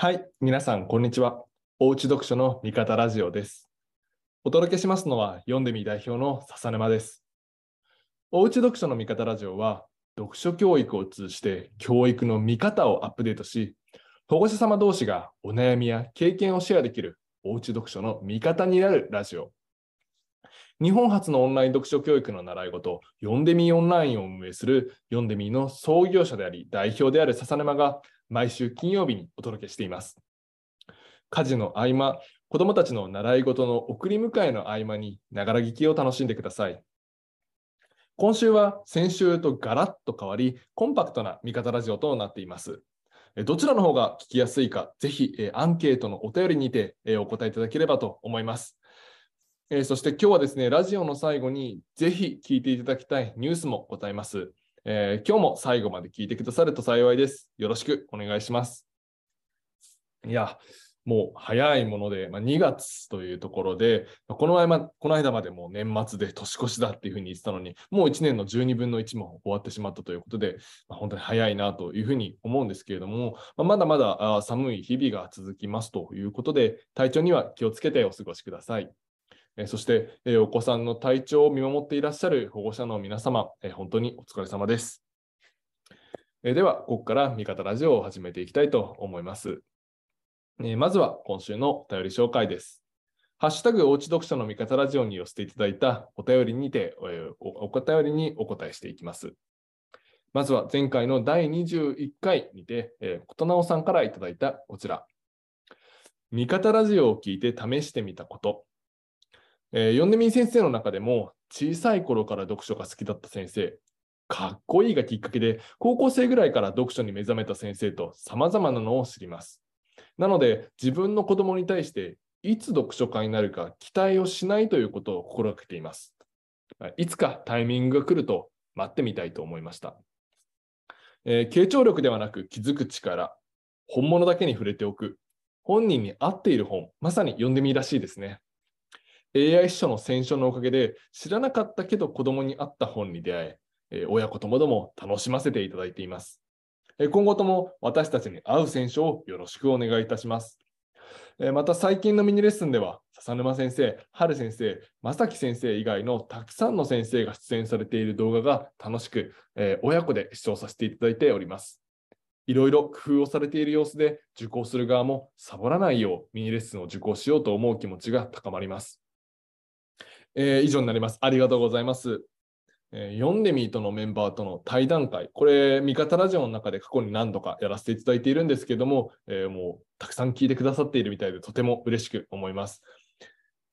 はい、皆さん、こんにちは。おうち読書の味方ラジオです。お届けしますのは、読んでみ代表の笹沼です。おうち読書の味方ラジオは、読書教育を通じて教育の見方をアップデートし、保護者様同士がお悩みや経験をシェアできるおうち読書の味方になるラジオ。日本初のオンライン読書教育の習い事、読んでみオンラインを運営する読んでみの創業者であり、代表である笹沼が、毎週金曜日にお届けしています。家事の合間、子どもたちの習い事の送り迎えの合間に、ながら聞きを楽しんでください。今週は先週とガラッと変わり、コンパクトな味方ラジオとなっています。どちらの方が聞きやすいか、ぜひアンケートのお便りにてお答えいただければと思います。そして今日はですね、ラジオの最後にぜひ聞いていただきたいニュースも答えます。えー、今日も最後まで聞いてくださると幸いです。よろしくお願いします。いや、もう早いもので、まあ、2月というところで、この間この間までもう年末で年越しだっていうふうに言ってたのに、もう1年の12分の1も終わってしまったということで、まあ、本当に早いなというふうに思うんですけれども、まあ、まだまだ寒い日々が続きますということで、体調には気をつけてお過ごしください。そして、お子さんの体調を見守っていらっしゃる保護者の皆様、本当にお疲れ様です。では、ここから味方ラジオを始めていきたいと思います。まずは今週のお便り紹介です。ハッシュタグおうち読書の味方ラジオに寄せていただいたお便りにてお、便りにお答えしていきます。まずは前回の第21回にて、えー、ことなおさんからいただいたこちら。味方ラジオを聞いて試してみたこと。えー、読んでみ先生の中でも小さい頃から読書が好きだった先生、かっこいいがきっかけで高校生ぐらいから読書に目覚めた先生と様々なのを知ります。なので自分の子供に対していつ読書家になるか期待をしないということを心がけています。いつかタイミングが来ると待ってみたいと思いました。えー、傾聴力ではなく気づく力、本物だけに触れておく、本人に合っている本、まさに読んでみらしいですね。AI 秘書の選書のおかげで知らなかったけど子供に合った本に出会え、親子ともども楽しませていただいています。今後とも私たちに合う選書をよろしくお願いいたします。また最近のミニレッスンでは笹沼先生、春先生、正樹先生以外のたくさんの先生が出演されている動画が楽しく親子で視聴させていただいております。いろいろ工夫をされている様子で受講する側もサボらないようミニレッスンを受講しようと思う気持ちが高まります。えー、以上になります。ありがとうございます。えー、読んでみーとのメンバーとの対談会、これ、味方ラジオの中で過去に何度かやらせていただいているんですけども、えー、もうたくさん聞いてくださっているみたいで、とても嬉しく思います。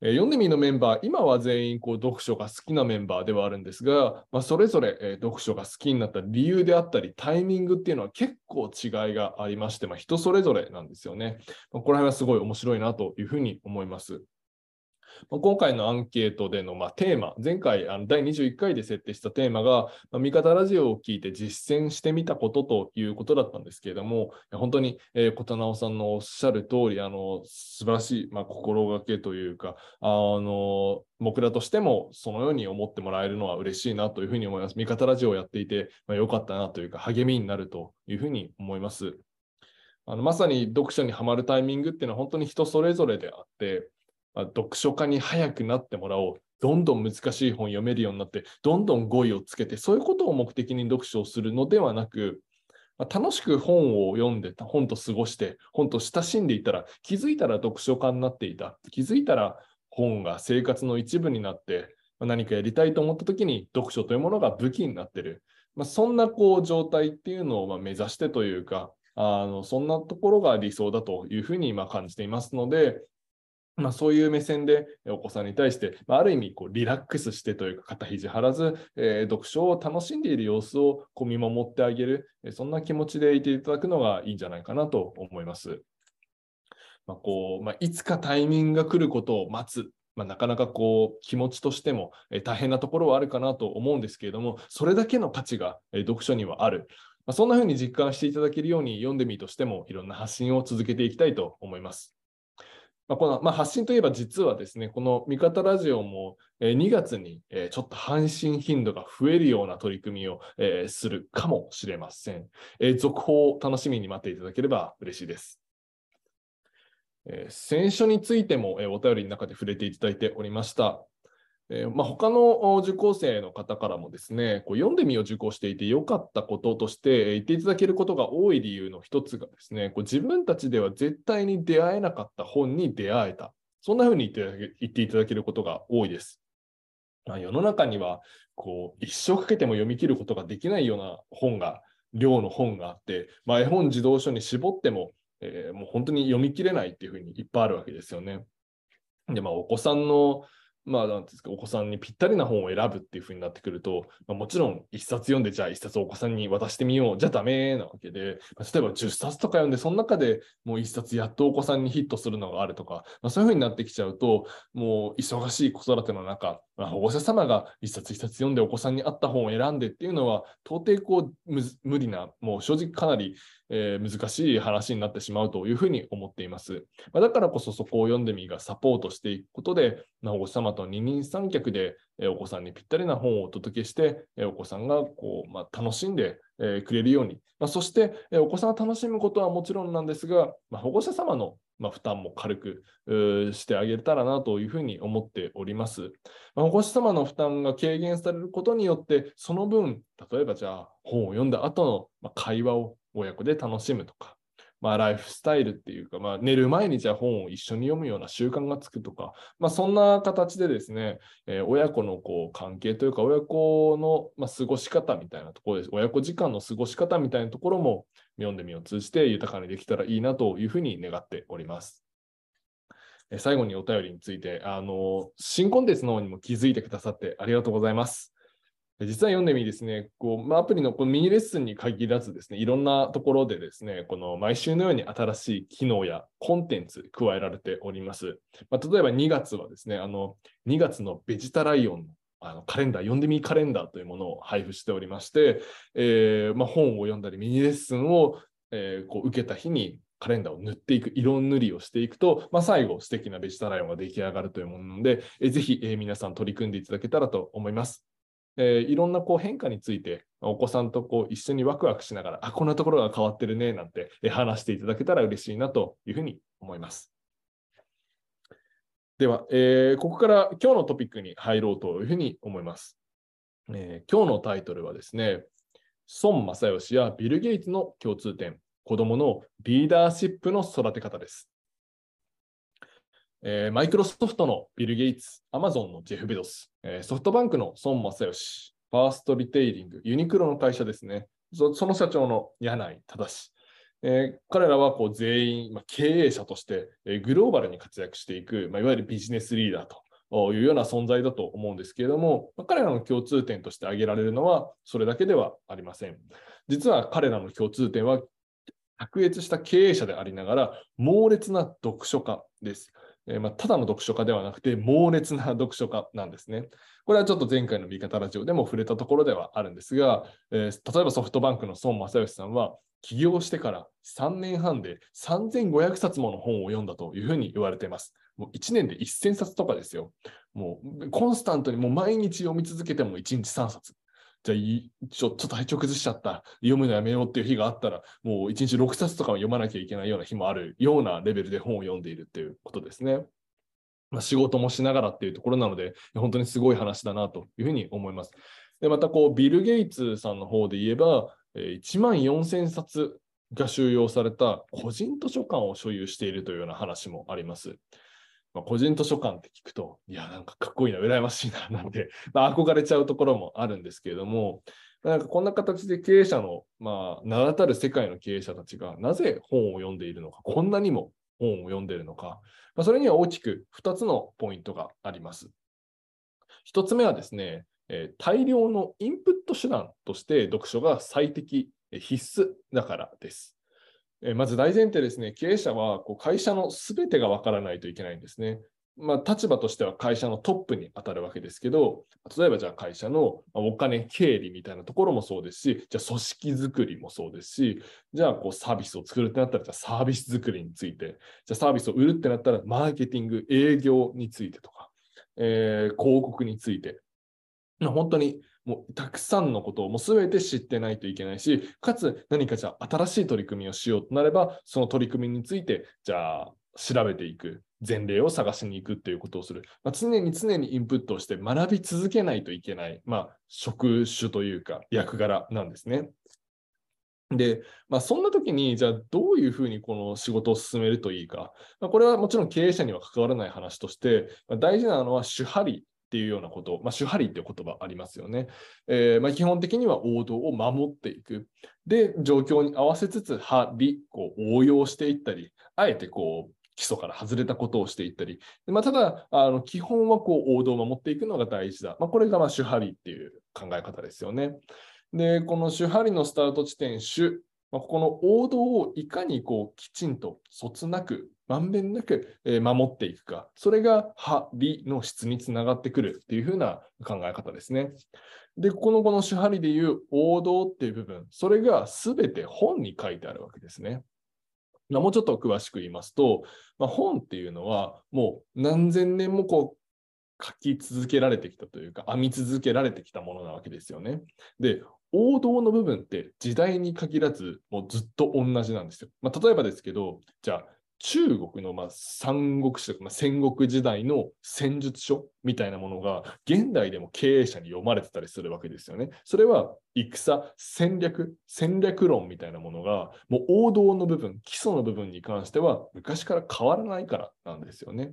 え読んでみーのメンバー、今は全員こう読書が好きなメンバーではあるんですが、まあ、それぞれ、え読書が好きになった理由であったり、タイミングっていうのは結構違いがありまして、まあ、人それぞれなんですよね。まあ、この辺はすごい面白いなというふうに思います。ま今回のアンケートでのまテーマ、前回あの第21回で設定したテーマが、ま味方ラジオを聞いて実践してみたことということだったんですけれども、本当に、えー、琴直さんのおっしゃる通り、あの素晴らしい、まあ、心がけというか、あの僕らとしてもそのように思ってもらえるのは嬉しいなというふうに思います。味方ラジオをやっていて、まあ、よかったなというか、励みになるというふうに思います。あのまさに読書にはまるタイミングっていうのは本当に人それぞれであって、読書家に早くなってもらおう。どんどん難しい本読めるようになって、どんどん語彙をつけて、そういうことを目的に読書をするのではなく、楽しく本を読んで、本と過ごして、本と親しんでいたら、気づいたら読書家になっていた。気づいたら本が生活の一部になって、何かやりたいと思った時に読書というものが武器になっている。まあ、そんなこう状態っていうのをま目指してというか、あのそんなところが理想だというふうに今感じていますので、まあ、そういう目線でお子さんに対して、まあ、ある意味こうリラックスしてというか肩肘張らず、えー、読書を楽しんでいる様子をこう見守ってあげる、えそんな気持ちでいていただくのがいいんじゃないかなと思います。まあこうまあ、いつかタイミングが来ることを待つ。まあ、なかなかこう気持ちとしても、え、大変なところはあるかなと思うんですけれども、それだけの価値が、え、読書にはある。まあ、そんな風に実感していただけるように読んでみとしてもいろんな発信を続けていきたいと思います。まあ、このまあ、発信といえば実はですね、この味方ラジオも2月にちょっと配信頻度が増えるような取り組みをするかもしれません。続報を楽しみに待っていただければ嬉しいです。選書についても、お便りの中で触れていただいておりました。えーまあ、他の受講生の方からもですね、こう読んでみを受講していて良かったこととして言っていただけることが多い理由の一つがですね、こう自分たちでは絶対に出会えなかった本に出会えた。そんなふうに言って言っていただけることが多いです。まあ、世の中にはこう一生かけても読み切ることができないような本が、量の本があって、まあ、絵本児童書に絞っても、えー、もう本当に読み切れないっていうふうにいっぱいあるわけですよね。で、まあ、お子さんのまあ、なんですか、お子さんにぴったりな本を選ぶっていうふうになってくると、まあ、もちろん一冊読んで、じゃあ一冊お子さんに渡してみよう、じゃダメなわけで、まあ、例えば10冊とか読んで、その中でもう一冊やっとお子さんにヒットするのがあるとか、まあ、そういうふうになってきちゃうと、もう忙しい子育ての中、保護者様が一冊一冊読んでお子さんに合った本を選んでっていうのは、到底こう無理な、もう正直かなり、えー、難しい話になってしまうというふうに思っています。まあ、だからこそそこを読んでみがサポートしていくことで、まあ、保護者様と二人三脚で、えー、お子さんにぴったりな本をお届けして、えー、お子さんがこう、まあ、楽しんで、えくれるように、まそして、えお子さんが楽しむことはもちろんなんですが、ま保護者様のまあ、負担も軽くしてあげたらなというふうに思っております。まあ、保護者様の負担が軽減されることによって、その分、例えばじゃあ本を読んだ後の会話を親子で楽しむとか、まあ、ライフスタイルっていうか、まあ、寝る前にじゃあ本を一緒に読むような習慣がつくとか、まあ、そんな形でですね、えー、親子のこう関係というか、親子の、ま、過ごし方みたいなところです。親子時間の過ごし方みたいなところも、読んでみを通じて豊かにできたらいいなというふうに願っております。最後にお便りについて、あの、新コンテンツの方にも気づいてくださってありがとうございます。実は読んでみですね、こうまあ、アプリのこのミニレッスンに限らずですね、いろんなところでですね、この毎週のように新しい機能やコンテンツ加えられております。まあ、例えば2月はですね、あの2月のベジタライオンのあのカレンダー、読んでみカレンダーというものを配布しておりまして、えーまあ、本を読んだりミニレッスンを、えー、こう受けた日にカレンダーを塗っていく、色塗りをしていくと、まあ、最後素敵なベジタライオンが出来上がるというものなので、えー、ぜひ、え、皆さん取り組んでいただけたらと思います。えー、いろんなこう変化について、お子さんとこう一緒にワクワクしながら、あ、こんなところが変わってるね、なんて話していただけたら嬉しいなというふうに思います。では、えー、ここから今日のトピックに入ろうというふうに思います。えー、今日のタイトルはですね、孫正義やビル・ゲイツの共通点、子供のリーダーシップの育て方です。えー、マイクロソフトのビル・ゲイツ、アマゾンのジェフ・ベドス、えー、ソフトバンクの孫正義、ファーストリテイリング、ユニクロの会社ですね。その社長の柳井正えー、彼らはこう全員、まあ、経営者として、えー、グローバルに活躍していく、まあ、いわゆるビジネスリーダーというような存在だと思うんですけれども、まあ、彼らの共通点として挙げられるのはそれだけではありません。実は彼らの共通点は卓越した経営者でありながら猛烈な読書家です。えー、まあ、ただの読書家ではなくて猛烈な読書家なんですね。これはちょっと前回の味方ラジオでも触れたところではあるんですが、えー、例えばソフトバンクの孫正義さんは起業してから3年半で3500冊もの本を読んだというふうに言われています。もう1年で1000冊とかですよ。もうコンスタントにもう毎日読み続けても1日3冊。じゃあちょ、ちょっと体調崩しちゃった。読むのやめようっていう日があったら、もう1日6冊とか読まなきゃいけないような日もあるようなレベルで本を読んでいるっていうことですね。まあ、仕事もしながらっていうところなので、本当にすごい話だなというふうに思います。で、またこう、ビル・ゲイツさんの方で言えば、1万4000冊が収容された個人図書館を所有しているというような話もあります。まあ、個人図書館って聞くと、いや、なんかかっこいいな、羨ましいな、なんて、まあ、憧れちゃうところもあるんですけれども、なんかこんな形で経営者の、まあ、名だたる世界の経営者たちがなぜ本を読んでいるのか、こんなにも本を読んでいるのか、まあ、それには大きく2つのポイントがあります。1つ目はですね、えー、大量のインプット手段として読書が最適、必須だからです。え、まず大前提ですね、経営者はこう会社のすべてがわからないといけないんですね。まあ、立場としては会社のトップに当たるわけですけど、例えばじゃあ会社のお金、経理みたいなところもそうですし、じゃあ組織づくりもそうですし、じゃあこうサービスを作るってなったら、じゃあサービス作りについて、じゃあサービスを売るってなったら、マーケティング、営業についてとか、えー、広告について、本当にもうたくさんのことをもう全て知ってないといけないし、かつ何かじゃあ新しい取り組みをしようとなれば、その取り組みについて、じゃあ調べていく、前例を探しに行くっていうことをする。まあ、常に常にインプットをして学び続けないといけない、まあ、職種というか役柄なんですね。で、まあ、そんな時に、じゃあどういうふうにこの仕事を進めるといいか。まあ、これはもちろん経営者には関わらない話として、まあ、大事なのは主張りっていうようなこと、まあ、主張りっていう言葉ありますよね。えー、まあ、基本的には王道を守っていく。で、状況に合わせつつ、張り、こう応用していったり、あえてこう、基礎から外れたことをしていったり、まあ、ただあの、基本はこう王道を守っていくのが大事だ。まあ、これがまあ主張りっていう考え方ですよね。で、この主張りのスタート地点、主、まあ、ここの王道をいかにこうきちんとそつなく、まんべんなく守っていくか、それが張りの質につながってくるっていうふうな考え方ですね。で、このこの主張りでいう王道っていう部分、それが全て本に書いてあるわけですね。もうちょっと詳しく言いますと、まあ、本っていうのはもう何千年もこう書き続けられてきたというか、編み続けられてきたものなわけですよね。で、王道の部分って時代に限らず、もうずっと同じなんですよ。まあ、例えばですけど、じゃあ、中国のまあ三国志とか、まあ、戦国時代の戦術書みたいなものが現代でも経営者に読まれてたりするわけですよね。それは戦、戦略、戦略論みたいなものがもう王道の部分、基礎の部分に関しては昔から変わらないからなんですよね。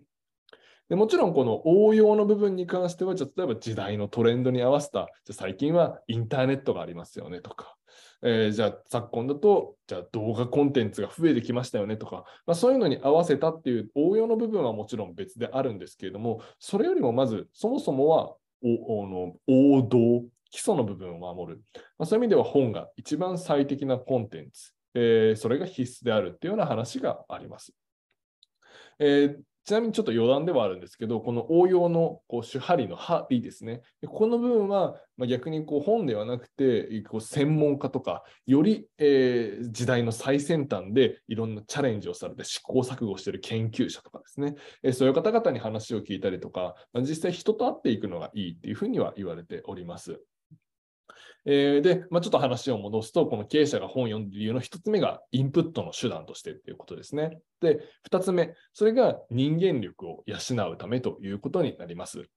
でもちろんこの応用の部分に関しては、じゃ例えば時代のトレンドに合わせた、じゃ最近はインターネットがありますよねとか、えー、じゃあ昨今だと、じゃあ動画コンテンツが増えてきましたよねとか、まあ、そういうのに合わせたっていう応用の部分はもちろん別であるんですけれども、それよりもまず、そもそもはおの王道、基礎の部分を守る。まあ、そういう意味では本が一番最適なコンテンツ、えー、それが必須であるっていうような話があります。えー、ちなみにちょっと余談ではあるんですけど、この応用のこう主張りの張ですね。この部分は、ま逆にこう本ではなくて、こう専門家とか、より、えー、時代の最先端でいろんなチャレンジをされて試行錯誤している研究者とかですね、えー、そういう方々に話を聞いたりとか、まあ、実際人と会っていくのがいいっていうふうには言われております。えー、で、まあ、ちょっと話を戻すと、この経営者が本を読んでいる理由の1つ目がインプットの手段としてということですね。で、2つ目、それが人間力を養うためということになります。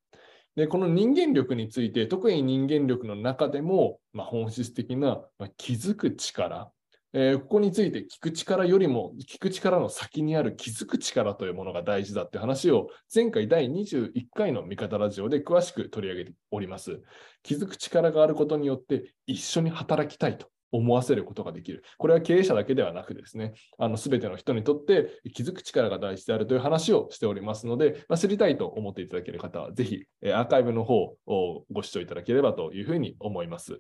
で、この人間力について、特に人間力の中でも、まあ、本質的な、ま、気づく力、えー、ここについて聞く力よりも聞く力の先にある気づく力というものが大事だって話を前回第21回の味方ラジオで詳しく取り上げております。気づく力があることによって一緒に働きたいと思わせることができる。これは経営者だけではなくですね、あの全ての人にとって気づく力が大事であるという話をしておりますので、まあ、知りたいと思っていただける方は、ぜひアーカイブの方をご視聴いただければというふうに思います。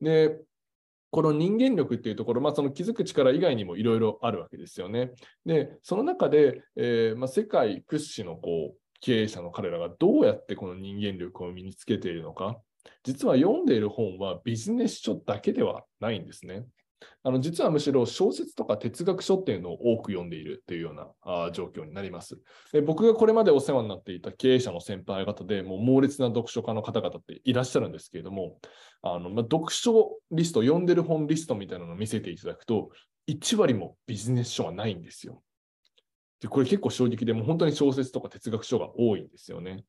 で、この人間力っていうところ、まあ、その気づく力以外にもいろいろあるわけですよね。で、その中で、えー、まあ、世界屈指のこう経営者の彼らがどうやってこの人間力を身につけているのか、実は読んでいる本はビジネス書だけではないんですね。あの実はむしろ小説とか哲学書っていうのを多く読んでいるというようなあ状況になりますで。僕がこれまでお世話になっていた経営者の先輩方でもう猛烈な読書家の方々っていらっしゃるんですけれども、あのまあ、読書リスト、読んでる本リストみたいなのを見せていただくと、1割もビジネス書はないんですよ。でこれ結構衝撃で、もう本当に小説とか哲学書が多いんですよね。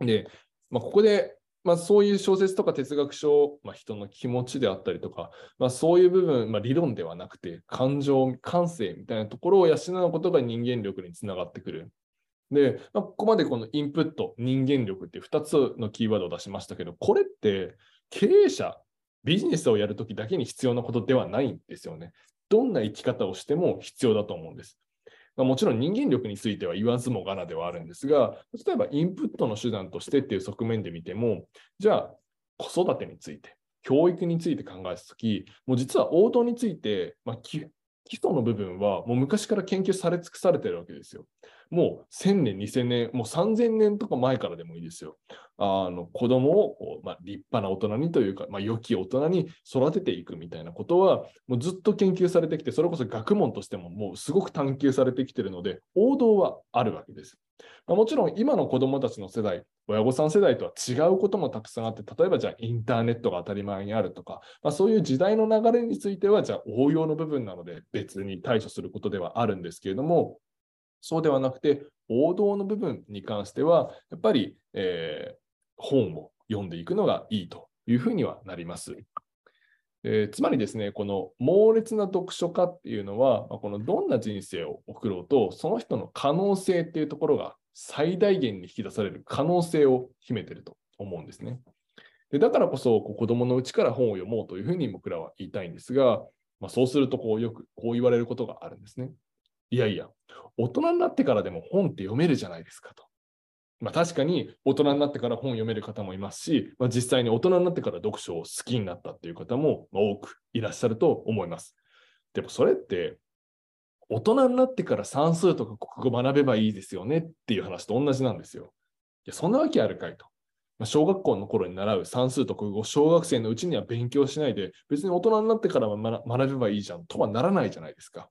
で、まあ、ここでまあ、そういう小説とか哲学書、まあ、人の気持ちであったりとか、まあ、そういう部分、まあ、理論ではなくて、感情、感性みたいなところを養うことが人間力につながってくる。で、まあ、ここまでこのインプット、人間力っていう2つのキーワードを出しましたけど、これって経営者、ビジネスをやるときだけに必要なことではないんですよね。どんな生き方をしても必要だと思うんです。もちろん人間力については言わずもがなではあるんですが、例えばインプットの手段としてっていう側面で見ても、じゃあ子育てについて、教育について考えたとき、もう実は応答について、まあ、基礎の部分はもう昔から研究され尽くされてるわけですよ。もう1000年、2000年、もう3000年とか前からでもいいですよ。あの子供をこう、まあ、立派な大人にというか、まあ、良き大人に育てていくみたいなことは、もうずっと研究されてきて、それこそ学問としてももうすごく探求されてきているので、王道はあるわけです。まあ、もちろん今の子供たちの世代、親御さん世代とは違うこともたくさんあって、例えばじゃあインターネットが当たり前にあるとか、まあ、そういう時代の流れについては、じゃあ応用の部分なので別に対処することではあるんですけれども、そうではなくて、王道の部分に関しては、やっぱり、えー、本を読んでいくのがいいというふうにはなります。えー、つまりですね、この猛烈な読書家っていうのは、このどんな人生を送ろうと、その人の可能性っていうところが最大限に引き出される可能性を秘めてると思うんですね。でだからこそこう子供のうちから本を読もうというふうに僕らは言いたいんですが、まあ、そうするとこうよくこう言われることがあるんですね。いやいや、大人になってからでも本って読めるじゃないですかと。まあ、確かに大人になってから本読める方もいますし、まあ、実際に大人になってから読書を好きになったっていう方も多くいらっしゃると思います。でもそれって大人になってから算数とか国語学べばいいですよねっていう話と同じなんですよ。いやそんなわけあるかいと。まあ、小学校の頃に習う算数と国語、小学生のうちには勉強しないで、別に大人になってからは学べばいいじゃんとはならないじゃないですか。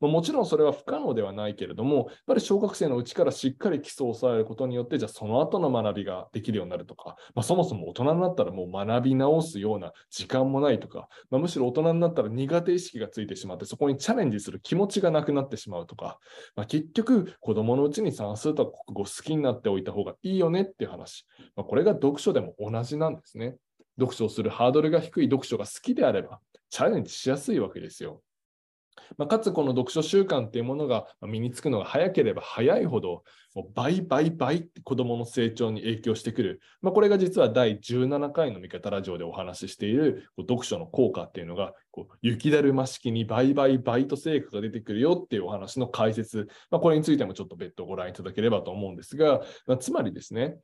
まあ、もちろんそれは不可能ではないけれども、やっぱり小学生のうちからしっかり基礎を抑えることによって、じゃあその後の学びができるようになるとか、まあ、そもそも大人になったらもう学び直すような時間もないとか、まあ、むしろ大人になったら苦手意識がついてしまって、そこにチャレンジする気持ちがなくなってしまうとか、まあ、結局、子供のうちに算数とか国語好きになっておいた方がいいよねっていう話、まあ、これが読書でも同じなんですね。読書をするハードルが低い読書が好きであれば、チャレンジしやすいわけですよ。まあ、かつこの読書習慣っていうものが身につくのが早ければ早いほど、もう倍倍倍って子どもの成長に影響してくる。まあ、これが実は第17回の味方ラジオでお話ししている読書の効果っていうのが、こう雪だるま式に倍倍倍と成果が出てくるよっていうお話の解説、まあ、これについてもちょっと別途ご覧いただければと思うんですが、ま、つまりですね、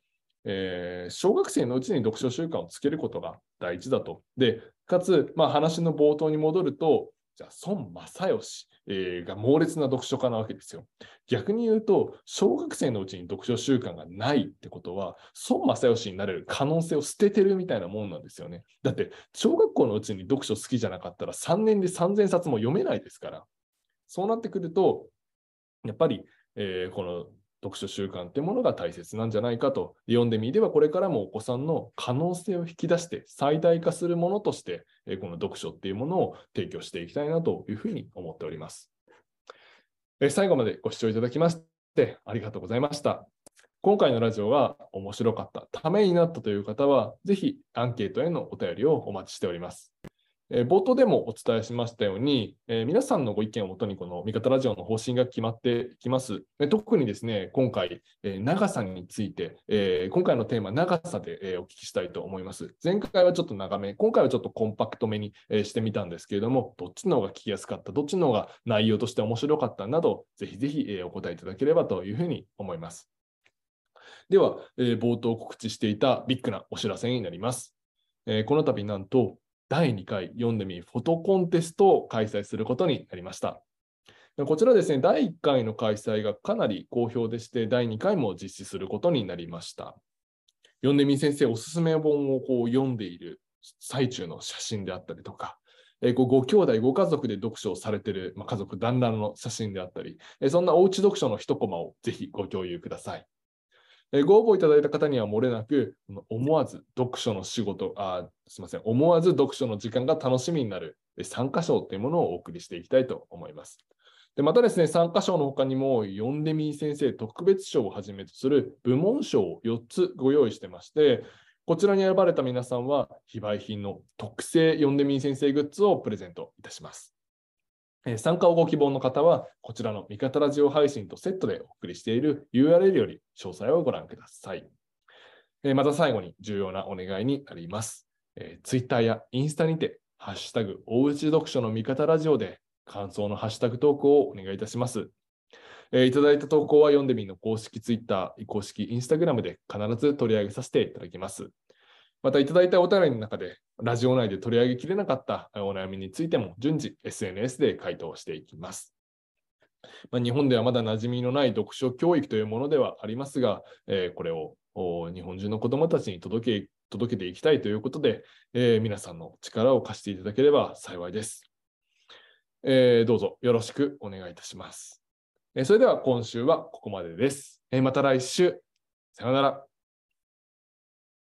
えー、小学生のうちに読書習慣をつけることが大事だと。で、かつ、まあ、話の冒頭に戻ると、じゃあ孫正義、えー、が猛烈な読書家なわけですよ。逆に言うと、小学生のうちに読書習慣がないってことは、孫正義になれる可能性を捨ててるみたいなもんなんですよね。だって、小学校のうちに読書好きじゃなかったら3年で3000冊も読めないですから。そうなってくると、やっぱり、えー、この読書習慣ってものが大切なんじゃないかと読んでみればこれからもお子さんの可能性を引き出して最大化するものとしてこの読書っていうものを提供していきたいなというふうに思っております。最後までご視聴いただきましてありがとうございました。今回のラジオが面白かった、ためになったという方は、ぜひアンケートへのお便りをお待ちしております。えー、冒頭でもお伝えしましたように、えー、皆さんのご意見をもとにこの味方ラジオの方針が決まってきます。え特にですね、今回、え長さについて、え今回のテーマ、長さで、えお聞きしたいと思います。前回はちょっと長め、今回はちょっとコンパクトめに、えしてみたんですけれども、どっちの方が聞きやすかった、どっちの方が内容として面白かったなど、ぜひぜひ、えお答えいただければというふうに思います。では、え冒頭告知していたビッグなお知らせになります。えこの度なんと、第2回読んでみフォトコンテストを開催することになりました。こちらですね、第1回の開催がかなり好評でして、第2回も実施することになりました。読んでみ先生おすすめ本をこう読んでいる最中の写真であったりとか、えー、ご兄弟、ご家族で読書をされている、まあ、家族団らんの写真であったり、えー、そんなおうち読書の一コマをぜひご共有ください。えご応募いただいた方には漏れなく、思わず読書の仕事、あすみません、思わず読書の時間が楽しみになる参加賞というものをお送りしていきたいと思います。でまたですね、参加賞の他にも、読んでみー先生特別賞をはじめとする部門賞を4つご用意してまして、こちらに選ばれた皆さんは、非売品の特製読んでみー先生グッズをプレゼントいたします。参加をご希望の方は、こちらの味方ラジオ配信とセットでお送りしている URL より詳細をご覧ください。また最後に重要なお願いになります。Twitter やインスタにて、ハッシュタグ、大内読書の味方ラジオで感想のハッシュタグ投稿をお願いいたします。いただいた投稿は読んでみの公式 Twitter、公式 Instagram で必ず取り上げさせていただきます。またいただいたお便りの中で、ラジオ内で取り上げきれなかったお悩みについても順次 SNS で回答していきます。まあ、日本ではまだ馴染みのない読書教育というものではありますが、えー、これを日本中の子どもたちに届け届けていきたいということで、えー、皆さんの力を貸していただければ幸いです。えー、どうぞよろしくお願いいたします。えそれでは今週はここまでです。えまた来週。さようなら。